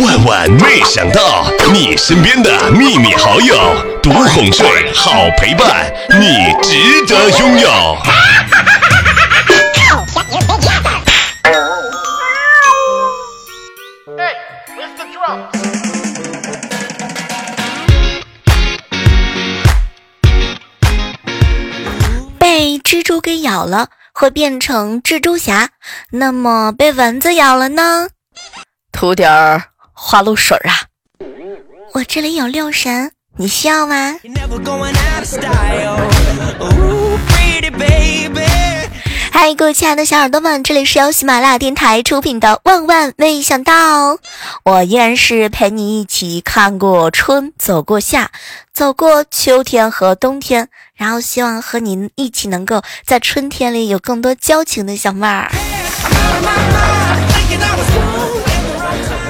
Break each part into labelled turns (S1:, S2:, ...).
S1: 万万没想到，你身边的秘密好友，独哄睡，好陪伴，你值得拥有。
S2: 被蜘蛛给咬了，会变成蜘蛛侠；那么被蚊子咬了呢？
S3: 涂点儿。花露水啊！
S2: 我这里有六神，你需要吗？嗨，各位亲爱的小耳朵们，这里是由喜马拉雅电台出品的《万万没想到》，我依然是陪你一起看过春，走过夏，走过秋天和冬天，然后希望和您一起能够在春天里有更多交情的小妹儿。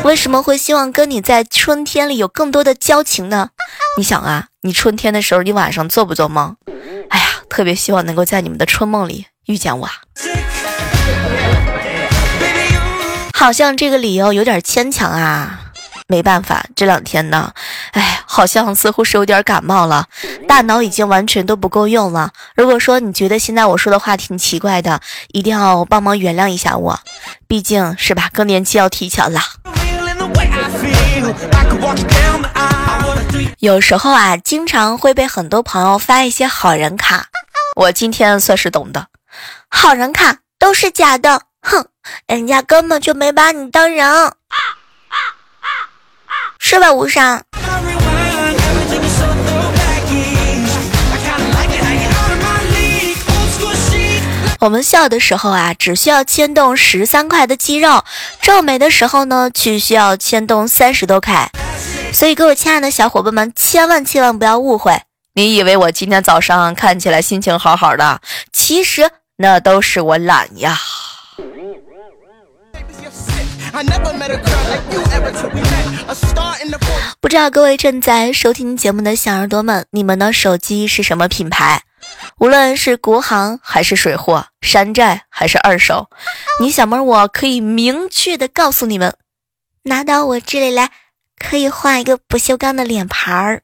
S2: 为什么会希望跟你在春天里有更多的交情呢？你想啊，你春天的时候，你晚上做不做梦？哎呀，特别希望能够在你们的春梦里遇见我。好像这个理由有点牵强啊。没办法，这两天呢，哎，好像似乎是有点感冒了，大脑已经完全都不够用了。如果说你觉得现在我说的话挺奇怪的，一定要帮忙原谅一下我，毕竟是吧，更年期要提前了。有时候啊，经常会被很多朋友发一些好人卡，我今天算是懂的，好人卡都是假的，哼，人家根本就没把你当人，是吧，无伤？我们笑的时候啊，只需要牵动十三块的肌肉；皱眉的时候呢，却需要牵动三十多块。所以，各位亲爱的小伙伴们，千万千万不要误会，你以为我今天早上看起来心情好好的，其实那都是我懒呀。不知道各位正在收听节目的小耳朵们，你们的手机是什么品牌？无论是国行还是水货，山寨还是二手，你小妹我可以明确的告诉你们，拿到我这里来，可以换一个不锈钢的脸盘儿。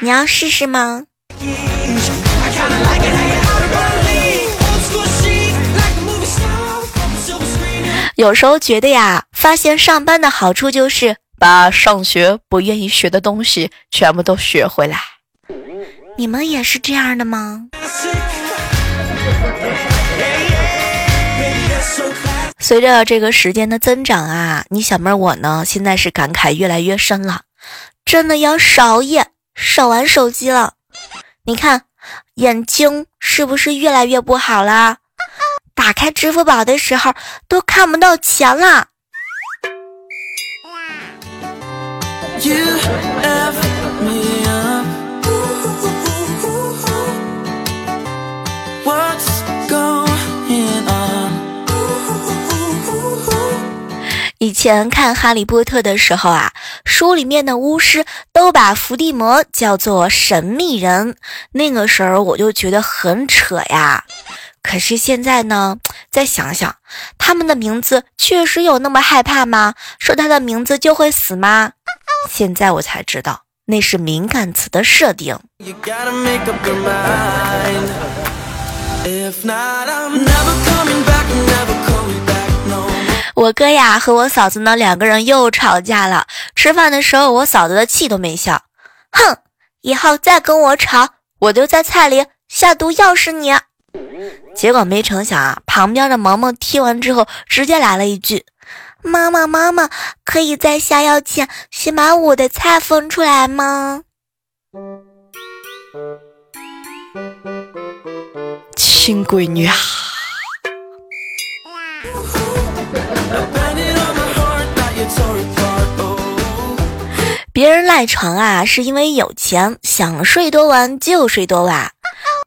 S2: 你要试试吗？有时候觉得呀，发现上班的好处就是把上学不愿意学的东西全部都学回来。你们也是这样的吗？随着这个时间的增长啊，你小妹我呢，现在是感慨越来越深了，真的要少夜少玩手机了。你看，眼睛是不是越来越不好啦？打开支付宝的时候都看不到钱了。以前看《哈利波特》的时候啊，书里面的巫师都把伏地魔叫做神秘人，那个时候我就觉得很扯呀。可是现在呢，再想想，他们的名字确实有那么害怕吗？说他的名字就会死吗？现在我才知道，那是敏感词的设定。我哥呀和我嫂子呢两个人又吵架了。吃饭的时候，我嫂子的气都没消，哼，以后再跟我吵，我就在菜里下毒药是你。结果没成想啊，旁边的萌萌听完之后，直接来了一句：“妈妈妈妈，可以在下药前先把我的菜分出来吗？”亲闺女啊！别人赖床啊，是因为有钱，想睡多晚就睡多晚。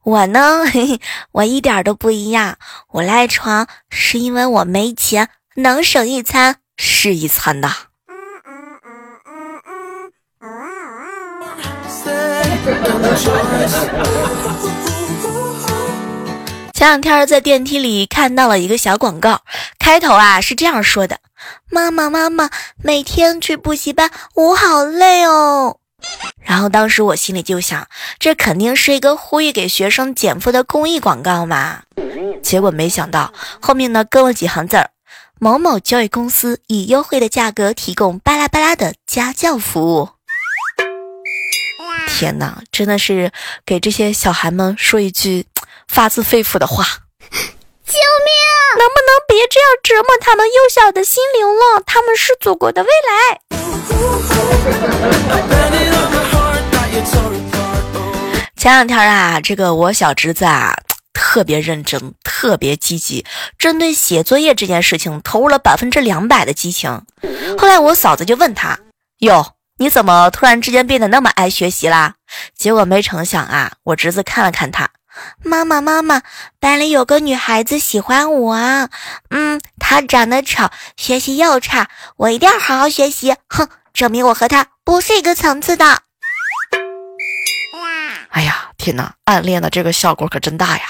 S2: 我呢，嘿嘿，我一点都不一样。我赖床是因为我没钱，能省一餐是一餐呐。前两天在电梯里看到了一个小广告，开头啊是这样说的：“妈妈妈妈，每天去补习班，我好累哦。”然后当时我心里就想，这肯定是一个呼吁给学生减负的公益广告嘛。结果没想到后面呢跟了几行字儿：“某某教育公司以优惠的价格提供巴拉巴拉的家教服务。”天哪，真的是给这些小孩们说一句 发自肺腑的话：
S4: 救命！
S2: 能不能别这样折磨他们幼小的心灵了？他们是祖国的未来。前两天啊，这个我小侄子啊特别认真，特别积极，针对写作业这件事情投入了百分之两百的激情。后来我嫂子就问他：“哟。”你怎么突然之间变得那么爱学习啦？结果没成想啊，我侄子看了看他，妈妈妈妈，班里有个女孩子喜欢我，嗯，她长得丑，学习又差，我一定要好好学习，哼，证明我和她不是一个层次的。哎呀，天哪，暗恋的这个效果可真大呀！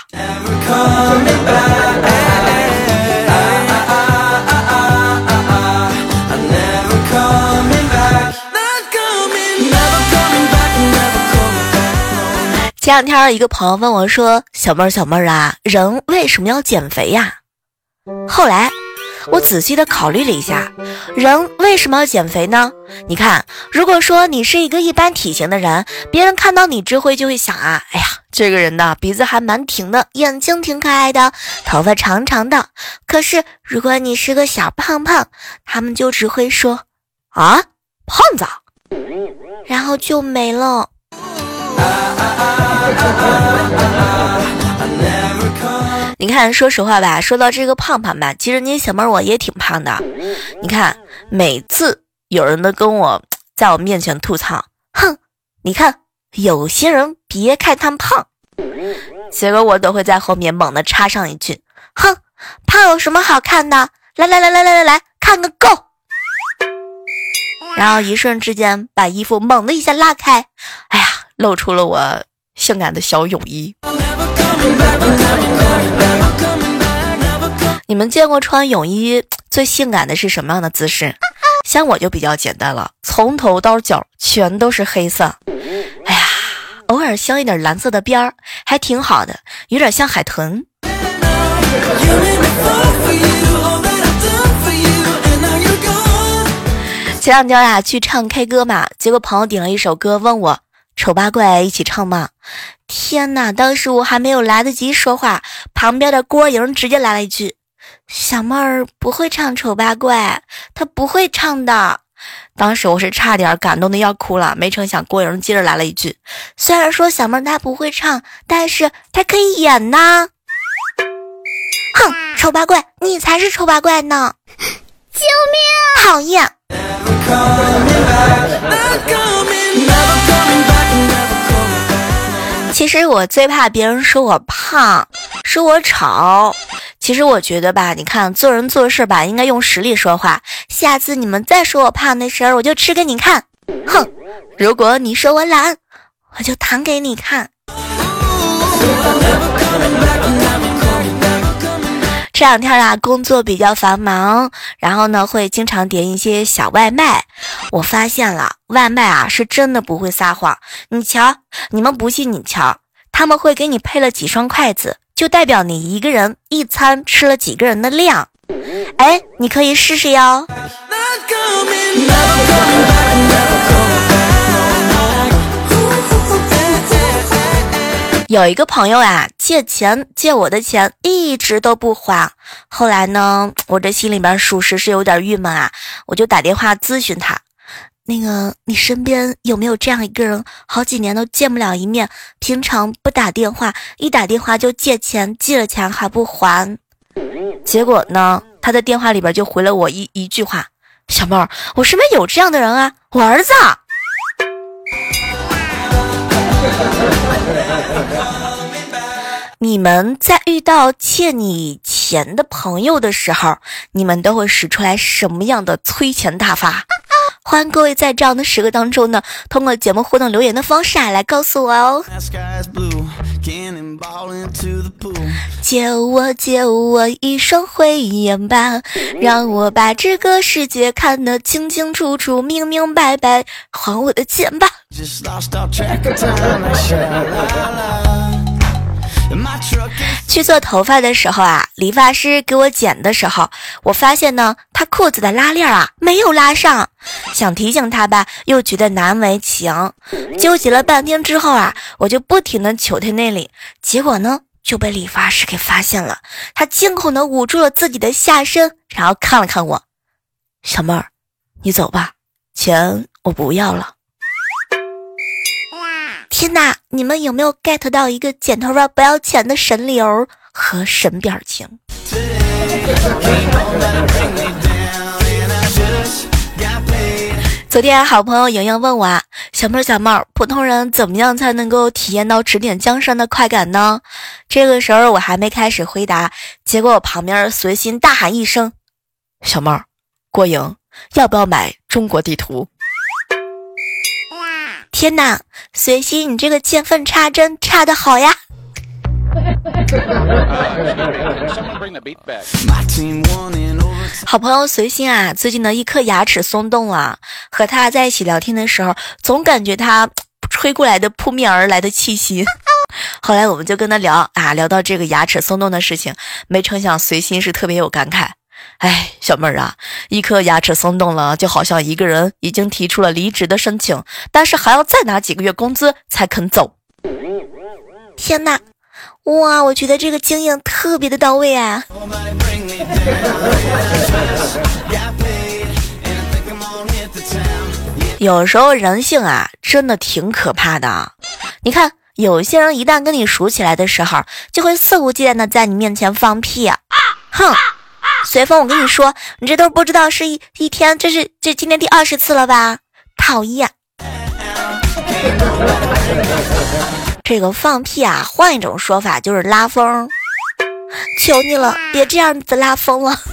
S2: 前两天，一个朋友问我说：“小妹儿，小妹儿啊，人为什么要减肥呀？”后来，我仔细的考虑了一下，人为什么要减肥呢？你看，如果说你是一个一般体型的人，别人看到你之后就会想啊，哎呀，这个人呢，鼻子还蛮挺的，眼睛挺可爱的，头发长长的。可是，如果你是个小胖胖，他们就只会说啊，胖子，然后就没了。你看，说实话吧，说到这个胖胖吧，其实你小妹我也挺胖的。你看，每次有人都跟我 在我面前吐槽，哼，你看有些人别看他们胖，结果我都会在后面猛地插上一句，哼，胖有什么好看的？来来来来来来来看个够！然后一瞬之间把衣服猛的一下拉开，哎呀，露出了我。性感的小泳衣，你们见过穿泳衣最性感的是什么样的姿势？像我就比较简单了，从头到脚全都是黑色。哎呀，偶尔镶一点蓝色的边儿，还挺好的，有点像海豚。前两天啊，去唱 K 歌嘛，结果朋友点了一首歌，问我。丑八怪一起唱吗？天哪！当时我还没有来得及说话，旁边的郭莹直接来了一句：“小妹儿不会唱丑八怪，她不会唱的。”当时我是差点感动的要哭了，没成想郭莹接着来了一句：“虽然说小妹儿她不会唱，但是她可以演呐。”哼，丑八怪，你才是丑八怪呢！
S4: 救命！
S2: 讨厌。实我最怕别人说我胖，说我丑。其实我觉得吧，你看做人做事吧，应该用实力说话。下次你们再说我胖的时候，我就吃给你看。哼，如果你说我懒，我就躺给你看。这两天啊，工作比较繁忙，然后呢，会经常点一些小外卖。我发现了，外卖啊是真的不会撒谎。你瞧，你们不信你瞧，他们会给你配了几双筷子，就代表你一个人一餐吃了几个人的量。哎，你可以试试哟。有一个朋友啊，借钱借我的钱一直都不还，后来呢，我这心里边属实是有点郁闷啊，我就打电话咨询他，那个你身边有没有这样一个人，好几年都见不了一面，平常不打电话，一打电话就借钱，借了钱还不还，结果呢，他在电话里边就回了我一一句话，小妹儿，我身边有这样的人啊，我儿子。你们在遇到欠你钱的朋友的时候，你们都会使出来什么样的催钱大法？欢迎各位在这样的时刻当中呢，通过节目互动留言的方式啊，来告诉我哦。借我借我一双慧眼吧，让我把这个世界看得清清楚楚、明明白白。还我的钱吧。去做头发的时候啊，理发师给我剪的时候，我发现呢，他裤子的拉链啊没有拉上，想提醒他吧，又觉得难为情，纠结了半天之后啊，我就不停的求他那里，结果呢就被理发师给发现了，他惊恐的捂住了自己的下身，然后看了看我，小妹儿，你走吧，钱我不要了。天哪！你们有没有 get 到一个剪头发不要钱的神流和神表情？昨天好朋友莹莹问我啊，小妹儿小妹儿，普通人怎么样才能够体验到指点江山的快感呢？这个时候我还没开始回答，结果我旁边随心大喊一声：“小妹儿，过瘾，要不要买中国地图？”天哪，随心，你这个见缝插针插的好呀！好朋友随心啊，最近的一颗牙齿松动了。和他在一起聊天的时候，总感觉他吹过来的扑面而来的气息。后来我们就跟他聊啊，聊到这个牙齿松动的事情，没成想随心是特别有感慨。哎，小妹儿啊，一颗牙齿松动了，就好像一个人已经提出了离职的申请，但是还要再拿几个月工资才肯走。天哪，哇，我觉得这个经验特别的到位啊！有时候人性啊，真的挺可怕的。你看，有些人一旦跟你熟起来的时候，就会肆无忌惮的在你面前放屁，啊哼。随风，我跟你说，你这都不知道是一一天，这是这今天第二十次了吧？讨厌！这个放屁啊，换一种说法就是拉风。求你了，别这样子拉风了。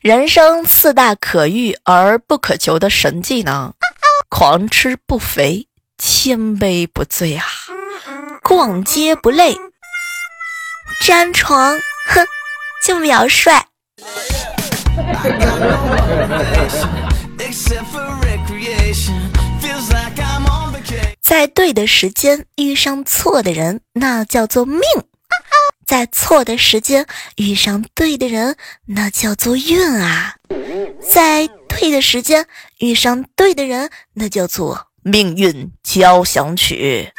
S2: 人生四大可遇而不可求的神技呢？狂吃不肥，千杯不醉啊！逛街不累，粘床哼就秒帅。在对的时间遇上错的人，那叫做命；在错的时间遇上对的人，那叫做运啊；在对的时间遇上对的人，那叫做命运交响曲。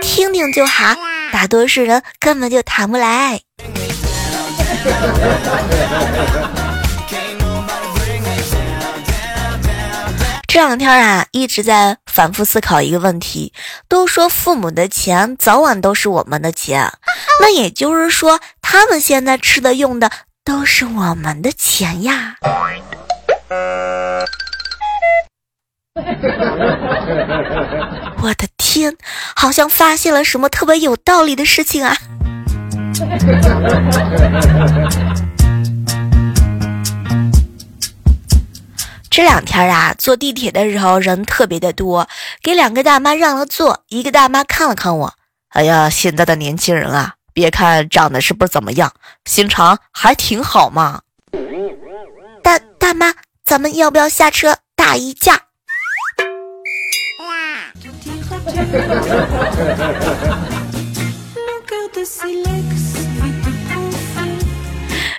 S2: 听听就好，大多数人根本就谈不来。这两天啊，一直在反复思考一个问题：都说父母的钱早晚都是我们的钱，那也就是说，他们现在吃的用的都是我们的钱呀。好像发现了什么特别有道理的事情啊！这两天啊，坐地铁的时候人特别的多，给两个大妈让了座。一个大妈看了看我，哎呀，现在的年轻人啊，别看长得是不怎么样，心肠还挺好嘛。大大妈，咱们要不要下车打一架？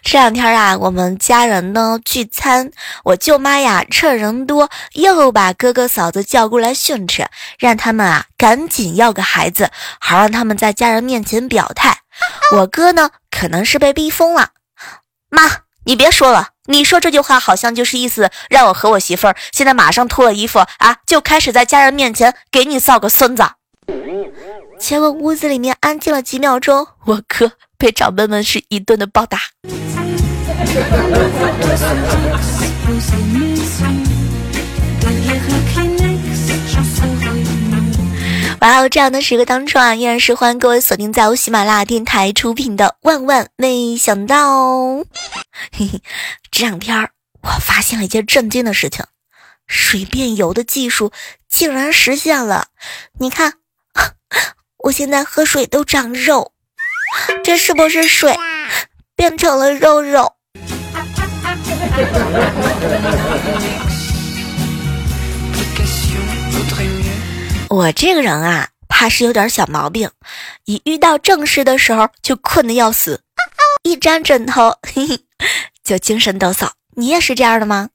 S2: 这两天啊，我们家人呢聚餐，我舅妈呀趁人多，又把哥哥嫂子叫过来训斥，让他们啊赶紧要个孩子，好让他们在家人面前表态。我哥呢，可能是被逼疯了，妈。你别说了，你说这句话好像就是意思让我和我媳妇儿现在马上脱了衣服啊，就开始在家人面前给你造个孙子。结果屋子里面安静了几秒钟，我哥被长辈们是一顿的暴打。哇哦，这样的时刻当中啊，依然是欢迎各位锁定在我喜马拉雅电台出品的《万万没想到》。嘿嘿，这两天我发现了一件震惊的事情，水变油的技术竟然实现了。你看，我现在喝水都长肉，这是不是水变成了肉肉？我这个人啊，怕是有点小毛病，一遇到正事的时候就困得要死，一沾枕头嘿嘿 就精神抖擞。你也是这样的吗？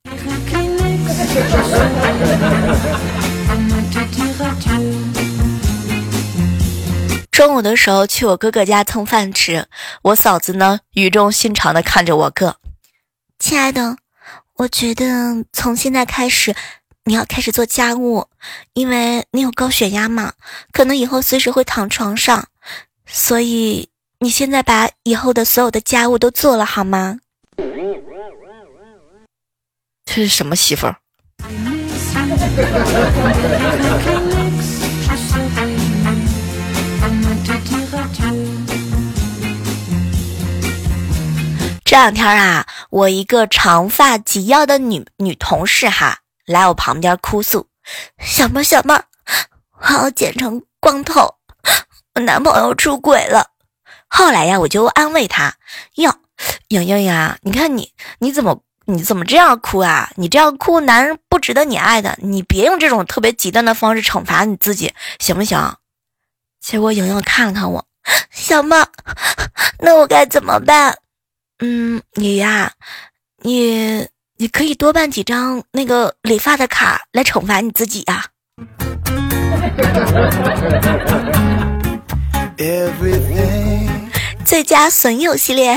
S2: 中午的时候去我哥哥家蹭饭吃，我嫂子呢语重心长的看着我哥，亲爱的，我觉得从现在开始。你要开始做家务，因为你有高血压嘛，可能以后随时会躺床上，所以你现在把以后的所有的家务都做了好吗？
S3: 这是什么媳妇儿？
S2: 这两天啊，我一个长发及腰的女女同事哈。来我旁边哭诉：“小妹儿，小妹儿，我要剪成光头，我男朋友出轨了。”后来呀，我就安慰她：“哟，莹莹呀，你看你，你怎么你怎么这样哭啊？你这样哭，男人不值得你爱的。你别用这种特别极端的方式惩罚你自己，行不行？”结果莹莹看了看我：“小梦，那我该怎么办？”嗯，你呀，你。你可以多办几张那个理发的卡来惩罚你自己呀。最佳损友系列。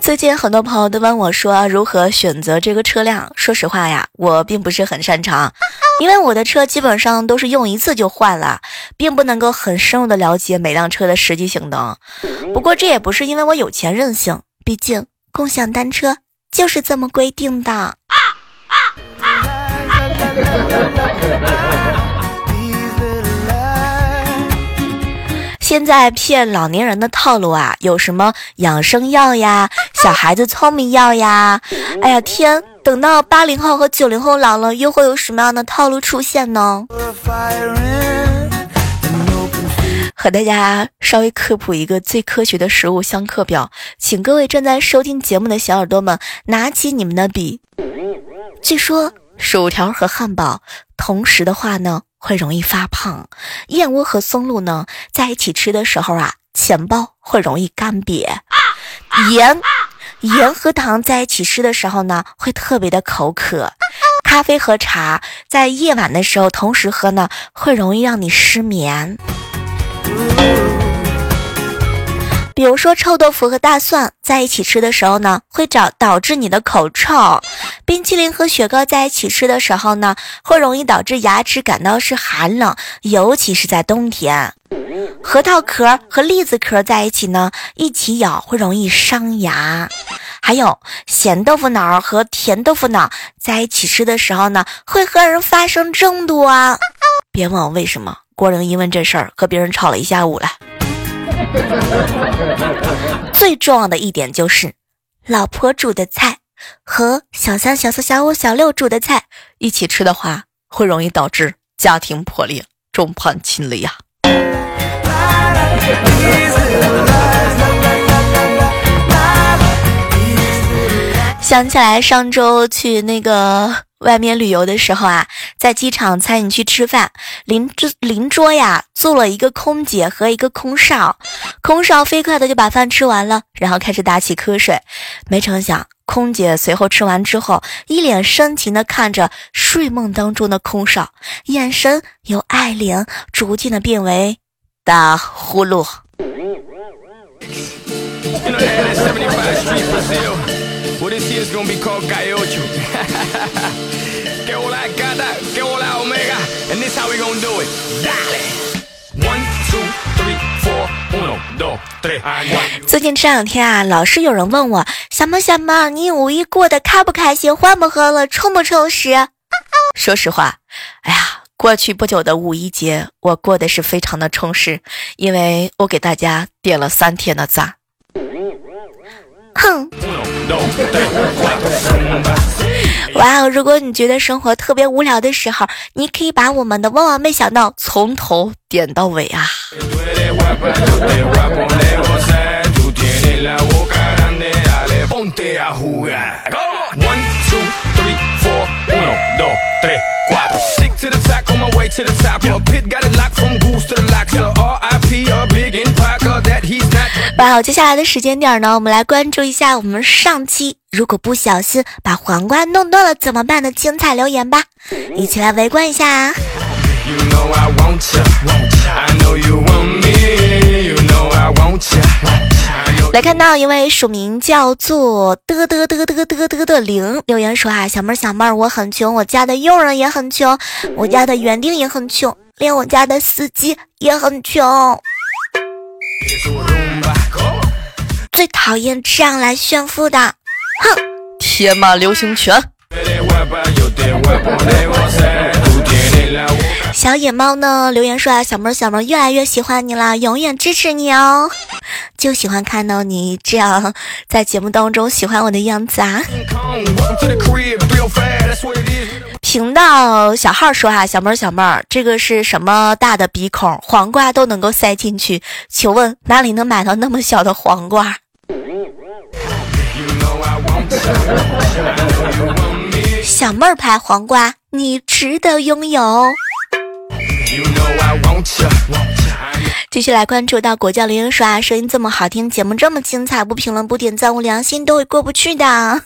S2: 最近很多朋友都问我说如何选择这个车辆。说实话呀，我并不是很擅长，因为我的车基本上都是用一次就换了，并不能够很深入的了解每辆车的实际性能。不过这也不是因为我有钱任性，毕竟共享单车就是这么规定的。啊现在骗老年人的套路啊，有什么养生药呀、小孩子聪明药呀？哎呀天，等到八零后和九零后老了，又会有什么样的套路出现呢？和大家稍微科普一个最科学的食物相克表，请各位正在收听节目的小耳朵们拿起你们的笔。据说薯条和汉堡同时的话呢？会容易发胖，燕窝和松露呢在一起吃的时候啊，钱包会容易干瘪。盐，盐和糖在一起吃的时候呢，会特别的口渴。咖啡和茶在夜晚的时候同时喝呢，会容易让你失眠。比如说臭豆腐和大蒜在一起吃的时候呢，会导导致你的口臭；冰淇淋和雪糕在一起吃的时候呢，会容易导致牙齿感到是寒冷，尤其是在冬天。核桃壳和栗子壳在一起呢，一起咬会容易伤牙。还有咸豆腐脑和甜豆腐脑在一起吃的时候呢，会和人发生争夺啊！别问我为什么，郭玲因为这事儿和别人吵了一下午了。最重要的一点就是，老婆煮的菜和小三、小四、小五、小六煮的菜一起吃的话，会容易导致家庭破裂、众叛亲离呀。想起来上周去那个。外面旅游的时候啊，在机场餐饮区吃饭，邻桌邻桌呀坐了一个空姐和一个空少，空少飞快的就把饭吃完了，然后开始打起瞌睡。没成想，空姐随后吃完之后，一脸深情的看着睡梦当中的空少，眼神由爱怜逐渐的变为打呼噜。最近这两天啊，老是有人问我小猫小猫，你五一过得开不开心，欢不欢乐，充不充实？
S3: 说实话，哎呀，过去不久的五一节，我过得是非常的充实，因为我给大家点了三天的赞。
S2: 哼！哇哦！如果你觉得生活特别无聊的时候，你可以把我们的万万没想到
S3: 从头点到尾啊！
S2: 哇，接下来的时间点呢，我们来关注一下我们上期如果不小心把黄瓜弄断了怎么办的精彩留言吧，一起来围观一下啊。来看到一位署名叫做嘚嘚嘚嘚嘚嘚的零留言说啊，小妹儿小妹儿，我很穷，我家的佣人也很穷，我家的园丁也很穷，连我家的司机也很穷。最讨厌这样来炫富的，哼！
S3: 天马流星拳。
S2: 小野猫呢？留言说啊，小妹儿小妹儿越来越喜欢你了，永远支持你哦！就喜欢看到你这样在节目当中喜欢我的样子啊！频道小号说啊，小妹儿小妹儿，这个是什么大的鼻孔？黄瓜都能够塞进去，请问哪里能买到那么小的黄瓜？小妹儿牌黄瓜，你值得拥有。继续来关注到果酱留言说啊，声音这么好听，节目这么精彩，不评论不点赞，我良心都会过不去的。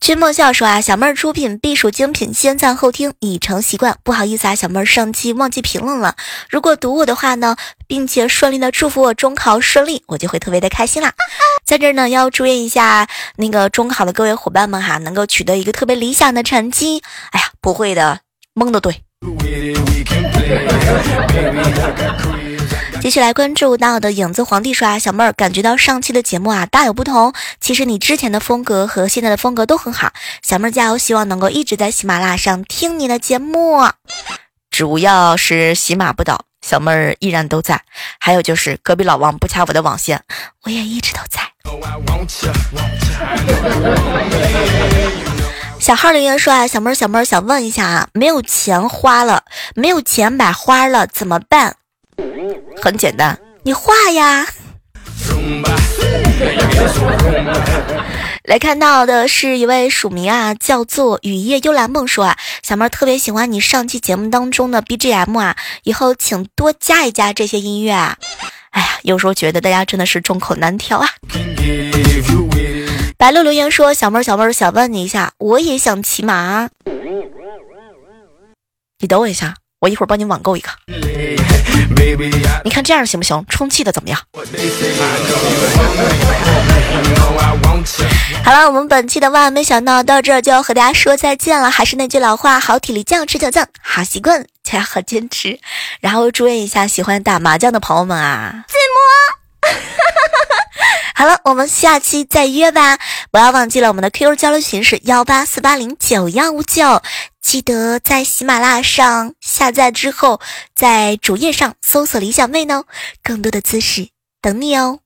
S2: 君莫笑说啊，小妹儿出品必属精品，先赞后听已成习惯。不好意思啊，小妹儿上期忘记评论了。如果读我的话呢，并且顺利的祝福我中考顺利，我就会特别的开心啦。在这儿呢，要祝愿一下那个中考的各位伙伴们哈，能够取得一个特别理想的成绩。哎呀，不会的，蒙的对。继续来关注到的影子皇帝说啊，小妹儿感觉到上期的节目啊大有不同。其实你之前的风格和现在的风格都很好，小妹儿加油，希望能够一直在喜马拉雅上听你的节目。
S3: 主要是喜马不倒，小妹儿依然都在。还有就是隔壁老王不掐我的网线，
S2: 我也一直都在。小号留言说啊，小妹儿小妹儿想问一下啊，没有钱花了，没有钱买花了怎么办？
S3: 很简单，
S2: 你画呀。来看到的是一位署名啊，叫做雨夜幽兰梦说啊，小妹儿特别喜欢你上期节目当中的 BGM 啊，以后请多加一加这些音乐啊。哎呀，有时候觉得大家真的是众口难调啊。白鹿留言说，小妹儿小妹儿想问你一下，我也想骑马，
S3: 你等我一下。我一会儿帮你网购一个，你看这样行不行？充气的怎么样？
S2: 好了，我们本期的万万没想到到这儿就要和大家说再见了。还是那句老话，好体力就要持久战，好习惯就要好坚持。然后祝愿一下喜欢打麻将的朋友们啊！
S4: 自摸。
S2: 好了，我们下期再约吧！不要忘记了我们的 QQ 交流群是幺八四八零九幺五九。记得在喜马拉雅上下载之后，在主页上搜索“李小妹”呢，更多的姿势等你哦。